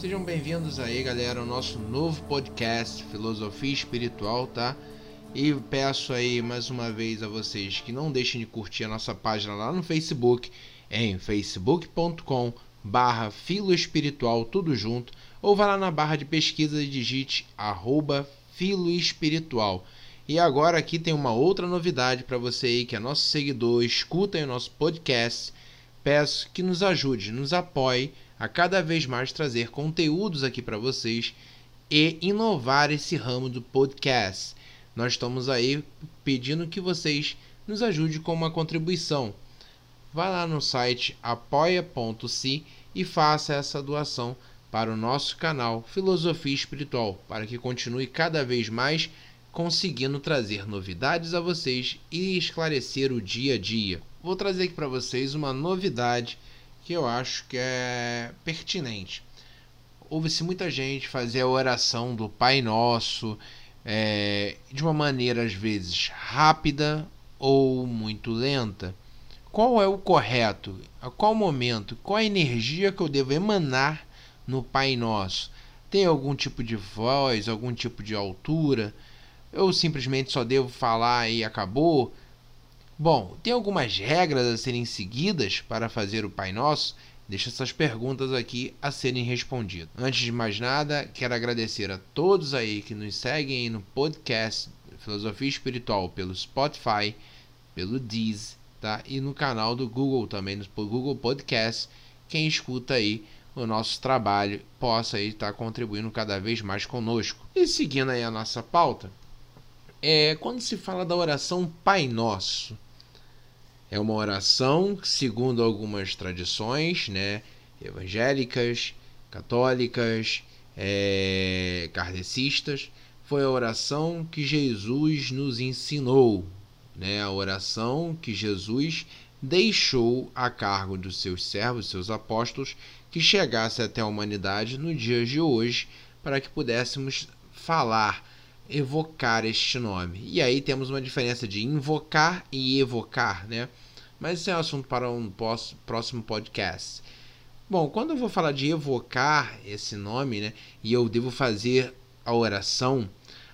Sejam bem-vindos aí, galera, ao nosso novo podcast Filosofia Espiritual, tá? E peço aí mais uma vez a vocês que não deixem de curtir a nossa página lá no Facebook, em facebook.com barra tudo junto, ou vá lá na barra de pesquisa e digite arroba filoespiritual. E agora aqui tem uma outra novidade para você aí que é nosso seguidor, escuta o nosso podcast. Peço que nos ajude, nos apoie a cada vez mais trazer conteúdos aqui para vocês e inovar esse ramo do podcast. Nós estamos aí pedindo que vocês nos ajudem com uma contribuição. Vá lá no site apoia.se e faça essa doação para o nosso canal Filosofia Espiritual, para que continue cada vez mais conseguindo trazer novidades a vocês e esclarecer o dia a dia. Vou trazer aqui para vocês uma novidade que eu acho que é pertinente. Houve-se muita gente fazer a oração do Pai Nosso é, de uma maneira às vezes rápida ou muito lenta. Qual é o correto? A qual momento? Qual a energia que eu devo emanar no Pai Nosso? Tem algum tipo de voz, algum tipo de altura? Eu simplesmente só devo falar e acabou? Bom, tem algumas regras a serem seguidas para fazer o Pai Nosso? Deixa essas perguntas aqui a serem respondidas. Antes de mais nada, quero agradecer a todos aí que nos seguem no podcast Filosofia Espiritual pelo Spotify, pelo Deezer, tá? E no canal do Google também, no Google Podcast. Quem escuta aí o nosso trabalho possa aí estar contribuindo cada vez mais conosco. E seguindo aí a nossa pauta, é, quando se fala da oração Pai Nosso, é uma oração segundo algumas tradições, né, evangélicas, católicas, é, kardecistas, foi a oração que Jesus nos ensinou, né, a oração que Jesus deixou a cargo dos seus servos, seus apóstolos, que chegasse até a humanidade no dia de hoje, para que pudéssemos falar evocar este nome. E aí temos uma diferença de invocar e evocar, né? Mas esse é um assunto para um próximo podcast. Bom, quando eu vou falar de evocar esse nome, né, e eu devo fazer a oração,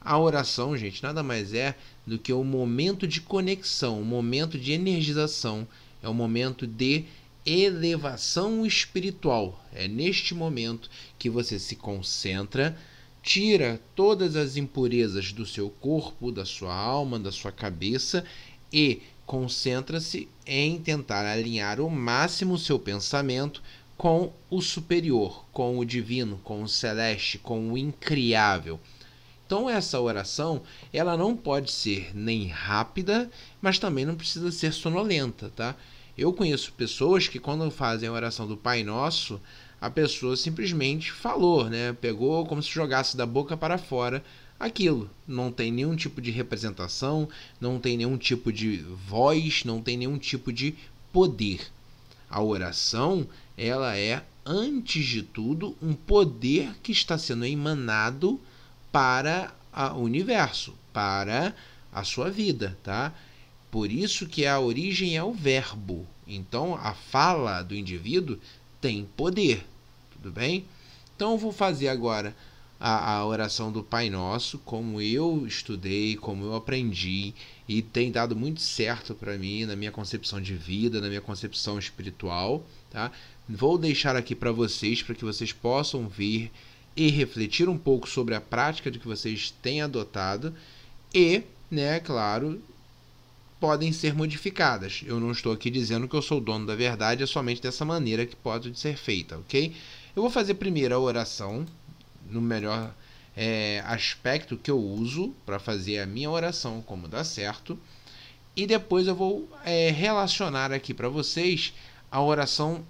a oração, gente, nada mais é do que o momento de conexão, o momento de energização, é um momento de elevação espiritual. É neste momento que você se concentra tira todas as impurezas do seu corpo, da sua alma, da sua cabeça e concentra-se em tentar alinhar o máximo seu pensamento com o superior, com o divino, com o celeste, com o incriável. Então essa oração, ela não pode ser nem rápida, mas também não precisa ser sonolenta, tá? Eu conheço pessoas que quando fazem a oração do Pai Nosso, a pessoa simplesmente falou, né? Pegou como se jogasse da boca para fora aquilo. Não tem nenhum tipo de representação, não tem nenhum tipo de voz, não tem nenhum tipo de poder. A oração, ela é antes de tudo um poder que está sendo emanado para o universo, para a sua vida, tá? Por isso que a origem é o verbo. Então, a fala do indivíduo tem poder, tudo bem? Então eu vou fazer agora a, a, oração do Pai Nosso, como eu estudei, como eu aprendi e tem dado muito certo para mim na minha concepção de vida, na minha concepção espiritual, tá? Vou deixar aqui para vocês para que vocês possam vir e refletir um pouco sobre a prática de que vocês têm adotado e, né, claro, podem ser modificadas. Eu não estou aqui dizendo que eu sou dono da verdade, é somente dessa maneira que pode ser feita, ok? Eu vou fazer primeiro a oração, no melhor é, aspecto que eu uso para fazer a minha oração, como dá certo, e depois eu vou é, relacionar aqui para vocês a oração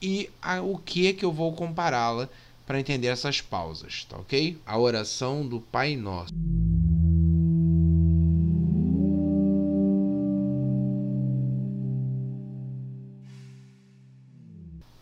e a, o que é que eu vou compará-la para entender essas pausas, tá ok? A oração do Pai Nosso.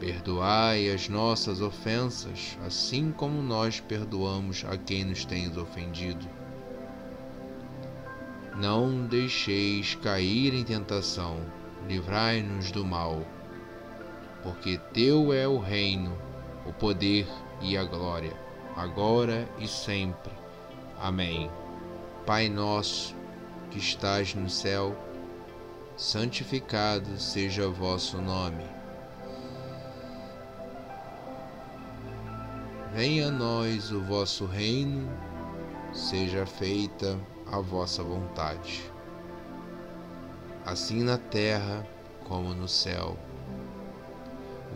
Perdoai as nossas ofensas, assim como nós perdoamos a quem nos tem ofendido. Não deixeis cair em tentação, livrai-nos do mal, porque teu é o reino, o poder e a glória, agora e sempre. Amém. Pai nosso, que estás no céu, santificado seja vosso nome. Venha a nós o vosso reino, seja feita a vossa vontade, assim na terra como no céu.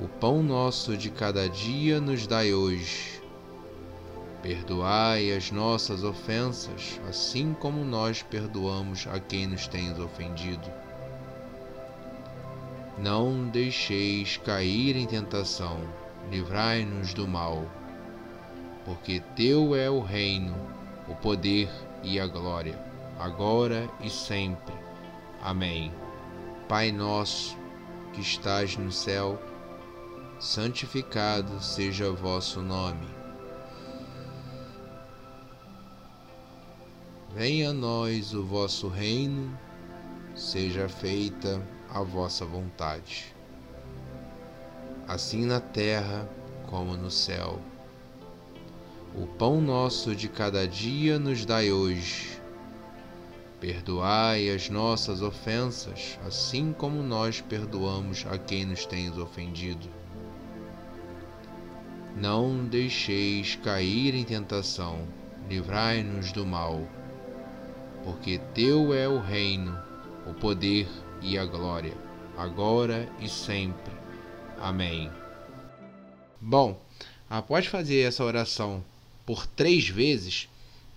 O pão nosso de cada dia nos dai hoje. Perdoai as nossas ofensas, assim como nós perdoamos a quem nos tem ofendido. Não deixeis cair em tentação, livrai-nos do mal, porque Teu é o reino, o poder e a glória, agora e sempre. Amém. Pai nosso, que estás no céu, santificado seja o vosso nome. Venha a nós o vosso reino, seja feita a vossa vontade, assim na terra como no céu. O pão nosso de cada dia nos dai hoje. Perdoai as nossas ofensas, assim como nós perdoamos a quem nos tem ofendido. Não deixeis cair em tentação, livrai-nos do mal, porque Teu é o reino, o poder e a glória, agora e sempre. Amém. Bom, após fazer essa oração por três vezes,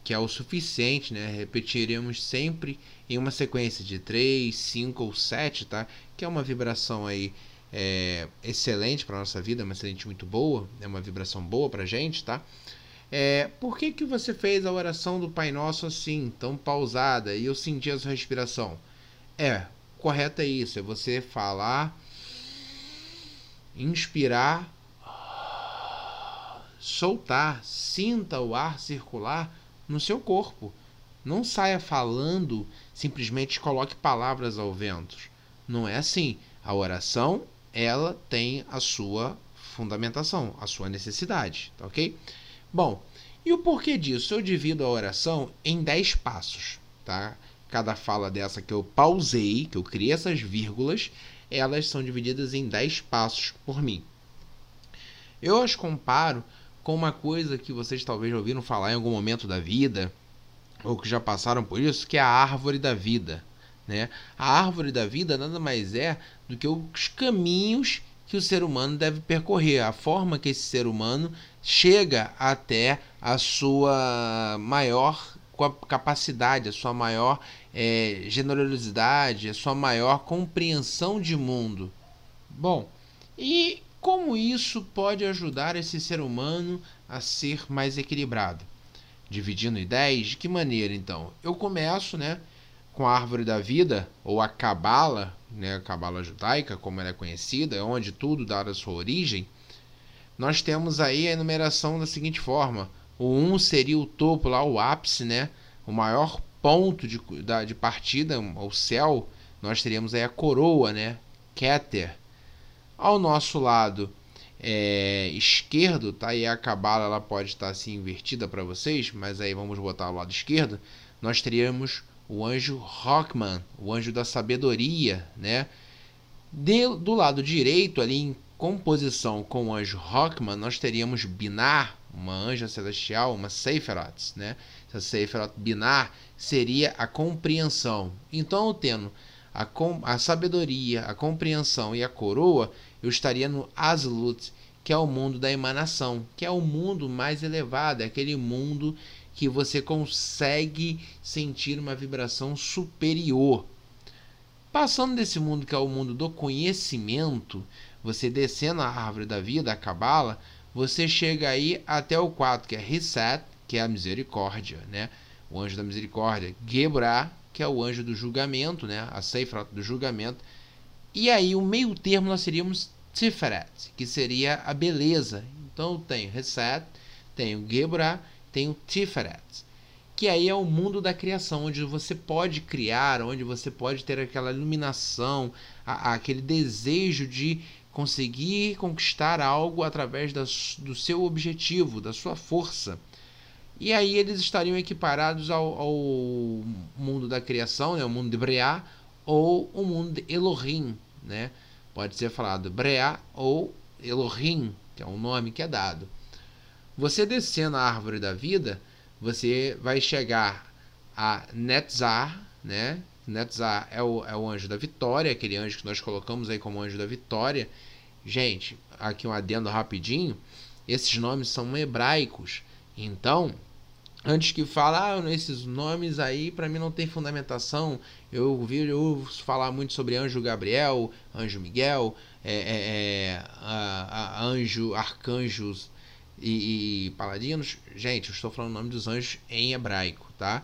que é o suficiente, né? Repetiremos sempre em uma sequência de três, cinco ou sete, tá? Que é uma vibração aí é, excelente para nossa vida, uma excelente muito boa, é uma vibração boa para gente, tá? É, por que que você fez a oração do Pai Nosso assim, tão pausada e eu senti a sua respiração? É, correto é isso, é você falar, inspirar soltar, sinta o ar circular no seu corpo. Não saia falando, simplesmente coloque palavras ao vento. Não é assim. A oração, ela tem a sua fundamentação, a sua necessidade, tá ok? Bom, e o porquê disso? Eu divido a oração em 10 passos, tá? Cada fala dessa que eu pausei, que eu criei essas vírgulas, elas são divididas em 10 passos por mim. Eu as comparo com uma coisa que vocês talvez ouviram falar em algum momento da vida, ou que já passaram por isso, que é a árvore da vida. Né? A árvore da vida nada mais é do que os caminhos que o ser humano deve percorrer, a forma que esse ser humano chega até a sua maior capacidade, a sua maior é, generosidade, a sua maior compreensão de mundo. Bom, e como isso pode ajudar esse ser humano a ser mais equilibrado? Dividindo 10, de que maneira então? Eu começo, né, com a árvore da vida, ou a cabala, né, a cabala judaica, como ela é conhecida, é onde tudo dá a sua origem. Nós temos aí a enumeração da seguinte forma: o 1 seria o topo lá, o ápice, né, o maior ponto de, de partida, o céu. Nós teríamos aí a coroa, né, Keter ao nosso lado é, esquerdo, tá? E a cabala ela pode estar assim invertida para vocês, mas aí vamos botar o lado esquerdo. Nós teríamos o anjo Rockman, o anjo da sabedoria, né? De, do lado direito, ali em composição com o anjo Rockman, nós teríamos Binar, uma anja celestial, uma Seiferot, né? Essa Seiferot Binar seria a compreensão. Então, tendo a, com, a sabedoria, a compreensão e a coroa, eu estaria no Aslut, que é o mundo da emanação, que é o mundo mais elevado, é aquele mundo que você consegue sentir uma vibração superior. Passando desse mundo que é o mundo do conhecimento, você descendo a árvore da vida, a cabala, você chega aí até o 4, que é Reset, que é a misericórdia, né? o anjo da misericórdia, Gebrá, que é o anjo do julgamento, né? a Seifrat do julgamento. E aí o meio termo nós seríamos Tiferet, que seria a beleza. Então tem Reset, tem o Gebrá, tem o Tiferet, que aí é o mundo da criação, onde você pode criar, onde você pode ter aquela iluminação, a, a, aquele desejo de conseguir conquistar algo através do seu objetivo, da sua força. E aí eles estariam equiparados ao, ao mundo da criação, né, o mundo de Breá, ou o mundo de Elohim, né? Pode ser falado Breá ou Elohim, que é um nome que é dado. Você descendo a árvore da vida, você vai chegar a Netzar, né? Netzar é o, é o anjo da vitória, aquele anjo que nós colocamos aí como anjo da vitória. Gente, aqui um adendo rapidinho. Esses nomes são hebraicos. Então, antes que falar ah, esses nomes aí para mim não tem fundamentação. Eu ouvi falar muito sobre anjo Gabriel anjo Miguel é, é, é, a, a anjo arcanjos e, e, paladinos. Gente eu estou falando o nome dos anjos em hebraico tá?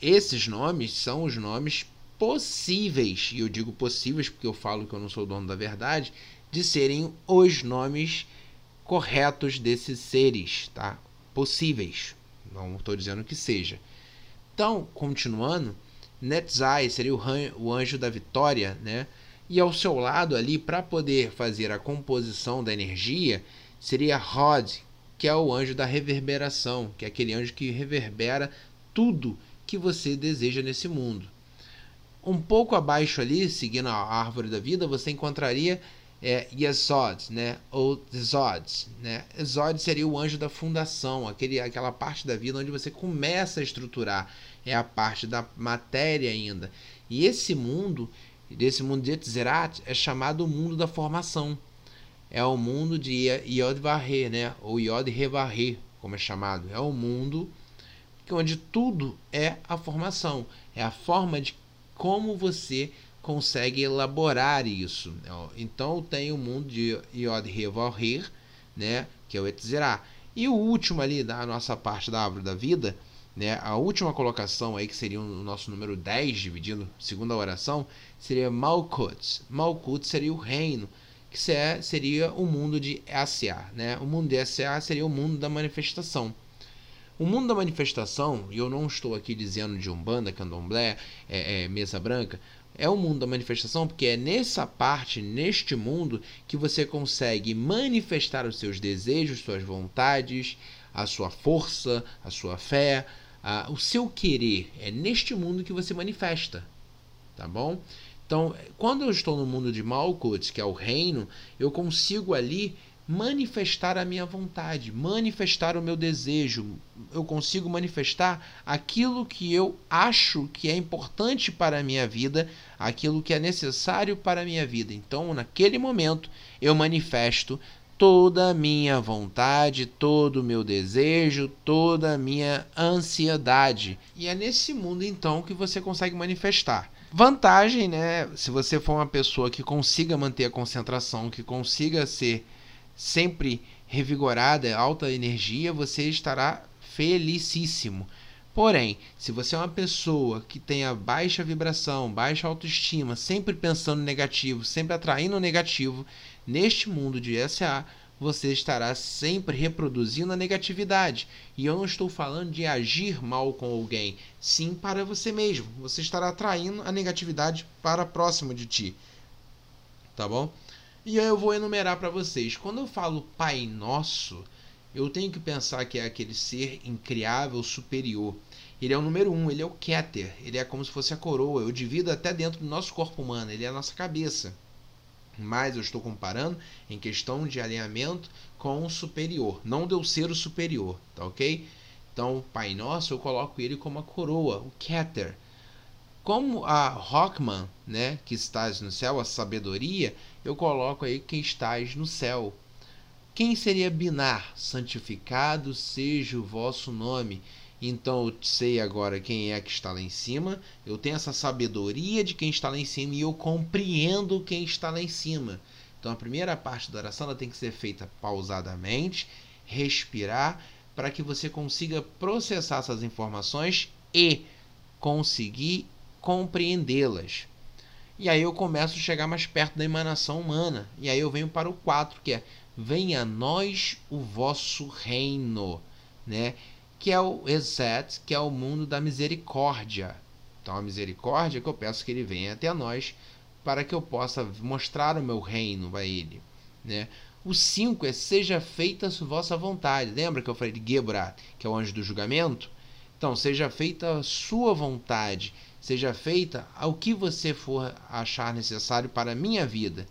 Esses nomes são os nomes possíveis e eu digo possíveis porque eu falo que eu não sou dono da verdade de serem os nomes corretos desses seres tá? Possíveis não estou dizendo que seja. Então, continuando, Netzai seria o anjo da vitória, né? E ao seu lado ali, para poder fazer a composição da energia, seria Rod, que é o anjo da reverberação, que é aquele anjo que reverbera tudo que você deseja nesse mundo. Um pouco abaixo ali, seguindo a árvore da vida, você encontraria é, Yesod, né? ou Zod. Né? Zod seria o anjo da fundação, aquele, aquela parte da vida onde você começa a estruturar, é a parte da matéria ainda. E esse mundo, desse mundo de Etzerat, é chamado o mundo da formação. É o mundo de Yod Varre, né? ou Yod Revarre, como é chamado. É o mundo onde tudo é a formação, é a forma de como você consegue elaborar isso. Então tem o mundo de Yod Revalrir, né, que é o Etzerá. E o último ali da nossa parte da árvore da vida, né, a última colocação aí que seria o nosso número 10 dividindo segunda oração, seria Malkut. Malkut seria o reino, que seria o mundo de SA, né? O mundo de SA seria o mundo da manifestação. O mundo da manifestação, e eu não estou aqui dizendo de Umbanda, Candomblé, é, é, Mesa Branca, é o mundo da manifestação, porque é nessa parte, neste mundo, que você consegue manifestar os seus desejos, suas vontades, a sua força, a sua fé, a, o seu querer. É neste mundo que você manifesta. Tá bom? Então, quando eu estou no mundo de Malkuth, que é o reino, eu consigo ali manifestar a minha vontade, manifestar o meu desejo. Eu consigo manifestar aquilo que eu acho que é importante para a minha vida, aquilo que é necessário para a minha vida. Então, naquele momento, eu manifesto toda a minha vontade, todo o meu desejo, toda a minha ansiedade. E é nesse mundo então que você consegue manifestar. Vantagem, né? Se você for uma pessoa que consiga manter a concentração, que consiga ser sempre revigorada, alta energia, você estará felicíssimo. Porém, se você é uma pessoa que tenha baixa vibração, baixa autoestima, sempre pensando negativo, sempre atraindo negativo, neste mundo de SA, você estará sempre reproduzindo a negatividade. E eu não estou falando de agir mal com alguém, sim para você mesmo. Você estará atraindo a negatividade para próximo de ti. Tá bom? E eu vou enumerar para vocês. Quando eu falo Pai Nosso, eu tenho que pensar que é aquele ser incriável superior. Ele é o número um, ele é o Keter, ele é como se fosse a coroa. Eu divido até dentro do nosso corpo humano, ele é a nossa cabeça. Mas eu estou comparando em questão de alinhamento com o superior, não deu ser o superior, tá ok? Então, Pai Nosso, eu coloco ele como a coroa, o Keter. Como a Rockman, né, que estás no céu, a sabedoria, eu coloco aí que estás no céu. Quem seria Binar? Santificado seja o vosso nome. Então eu sei agora quem é que está lá em cima. Eu tenho essa sabedoria de quem está lá em cima e eu compreendo quem está lá em cima. Então a primeira parte da oração ela tem que ser feita pausadamente, respirar, para que você consiga processar essas informações e conseguir compreendê-las. E aí eu começo a chegar mais perto da emanação humana. E aí eu venho para o 4, que é venha a nós o vosso reino, né? Que é o Exet, que é o mundo da misericórdia. Então a misericórdia que eu peço que ele venha até nós para que eu possa mostrar o meu reino a ele, né? O 5 é seja feita a vossa vontade. Lembra que eu falei de Gebra, que é o anjo do julgamento? Então, seja feita a sua vontade, seja feita o que você for achar necessário para a minha vida.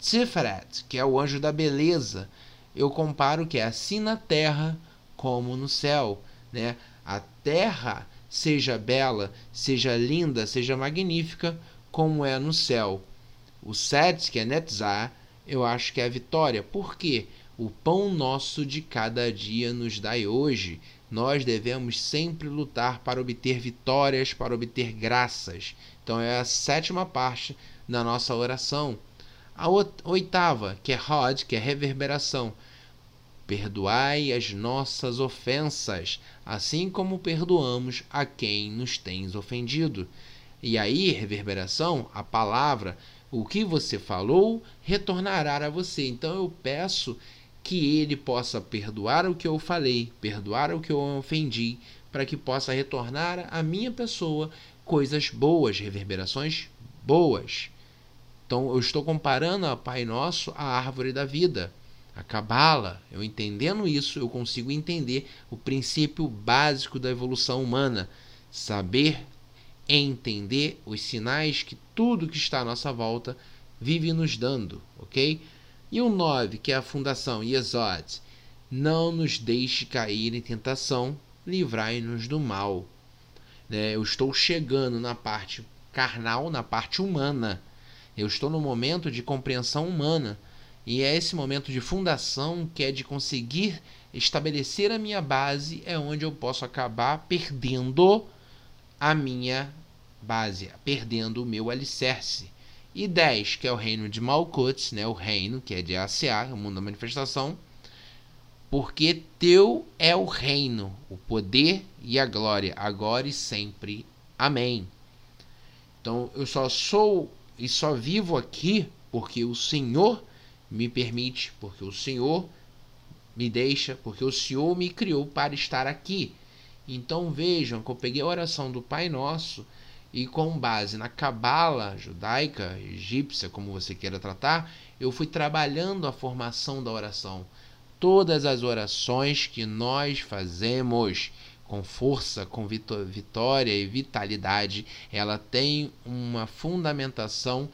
Tiferet, que é o anjo da beleza, eu comparo que é assim na terra como no céu, né? A terra seja bela, seja linda, seja magnífica, como é no céu. O Set, que é Netzah, eu acho que é a vitória. Por quê? O pão nosso de cada dia nos dai hoje. Nós devemos sempre lutar para obter vitórias, para obter graças. Então é a sétima parte da nossa oração. A oitava, que é Rod, que é reverberação. Perdoai as nossas ofensas, assim como perdoamos a quem nos tens ofendido. E aí, reverberação, a palavra, o que você falou, retornará a você. Então eu peço que ele possa perdoar o que eu falei, perdoar o que eu ofendi, para que possa retornar à minha pessoa coisas boas, reverberações boas. Então eu estou comparando a Pai Nosso à árvore da vida, a cabala. Eu entendendo isso, eu consigo entender o princípio básico da evolução humana, saber entender os sinais que tudo que está à nossa volta vive nos dando, ok? E o 9, que é a fundação Yesod, não nos deixe cair em tentação, livrai-nos do mal. Né? Eu estou chegando na parte carnal, na parte humana. Eu estou no momento de compreensão humana. E é esse momento de fundação que é de conseguir estabelecer a minha base, é onde eu posso acabar perdendo a minha base, perdendo o meu alicerce. E 10, que é o reino de Malkuth, né, o reino que é de ACA, o mundo da manifestação, porque teu é o reino, o poder e a glória, agora e sempre. Amém. Então eu só sou e só vivo aqui porque o Senhor me permite, porque o Senhor me deixa, porque o Senhor me criou para estar aqui. Então vejam que eu peguei a oração do Pai Nosso e com base na cabala judaica, egípcia, como você queira tratar, eu fui trabalhando a formação da oração. Todas as orações que nós fazemos com força, com vitória e vitalidade, ela tem uma fundamentação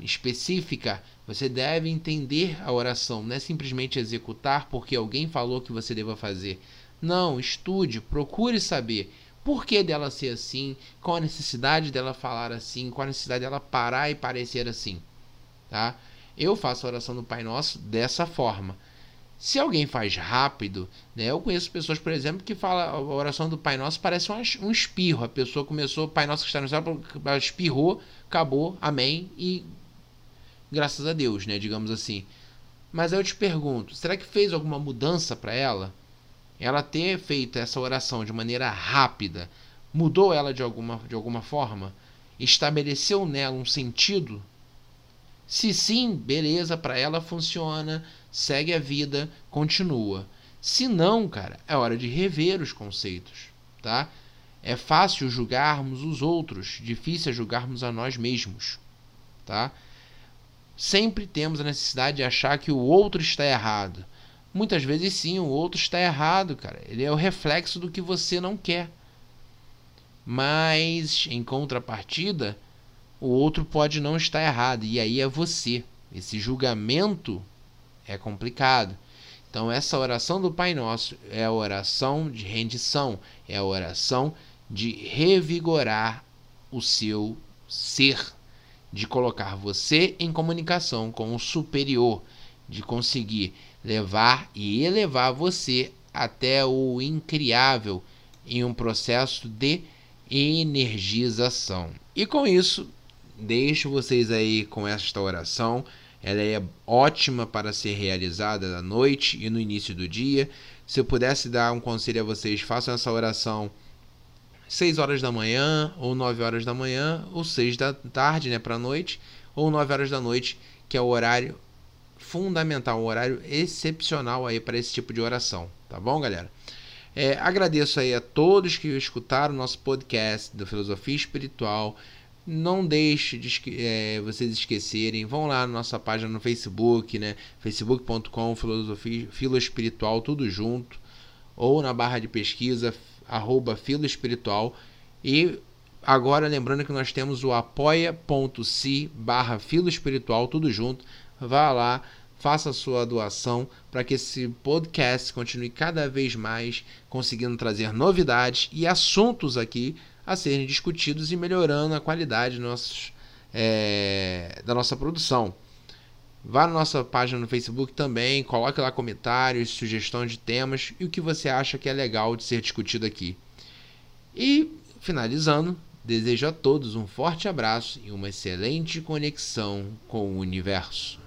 específica. Você deve entender a oração, não é simplesmente executar porque alguém falou que você deva fazer. Não, estude, procure saber por que dela ser assim, qual a necessidade dela falar assim, qual a necessidade dela parar e parecer assim, tá? Eu faço a oração do Pai Nosso dessa forma. Se alguém faz rápido, né? Eu conheço pessoas, por exemplo, que fala a oração do Pai Nosso parece um espirro. A pessoa começou, Pai Nosso que está no céu, espirrou, acabou, amém e graças a Deus, né? Digamos assim. Mas eu te pergunto, será que fez alguma mudança para ela? Ela ter feito essa oração de maneira rápida, mudou ela de alguma, de alguma forma? Estabeleceu nela um sentido? Se sim, beleza, para ela funciona, segue a vida, continua. Se não, cara, é hora de rever os conceitos, tá? É fácil julgarmos os outros, difícil é julgarmos a nós mesmos, tá? Sempre temos a necessidade de achar que o outro está errado. Muitas vezes sim, o outro está errado, cara. Ele é o reflexo do que você não quer. Mas, em contrapartida, o outro pode não estar errado. E aí é você. Esse julgamento é complicado. Então, essa oração do Pai Nosso é a oração de rendição, é a oração de revigorar o seu ser, de colocar você em comunicação com o superior, de conseguir levar e elevar você até o incriável em um processo de energização. E com isso, deixo vocês aí com esta oração. Ela é ótima para ser realizada à noite e no início do dia. Se eu pudesse dar um conselho a vocês, façam essa oração 6 horas da manhã, ou 9 horas da manhã, ou 6 da tarde, né, para noite, ou 9 horas da noite, que é o horário fundamental, um horário excepcional aí para esse tipo de oração, tá bom, galera? É, agradeço aí a todos que escutaram o nosso podcast da Filosofia Espiritual. Não deixe de é, vocês esquecerem, vão lá na nossa página no Facebook, né? facebook.com filosofia filo espiritual tudo junto, ou na barra de pesquisa arroba e agora lembrando que nós temos o apoia.se barra tudo junto, vá lá, faça sua doação para que esse podcast continue cada vez mais conseguindo trazer novidades e assuntos aqui a serem discutidos e melhorando a qualidade nossos, é, da nossa produção. Vá na nossa página no Facebook também, coloque lá comentários, sugestões de temas e o que você acha que é legal de ser discutido aqui. E, finalizando, desejo a todos um forte abraço e uma excelente conexão com o universo.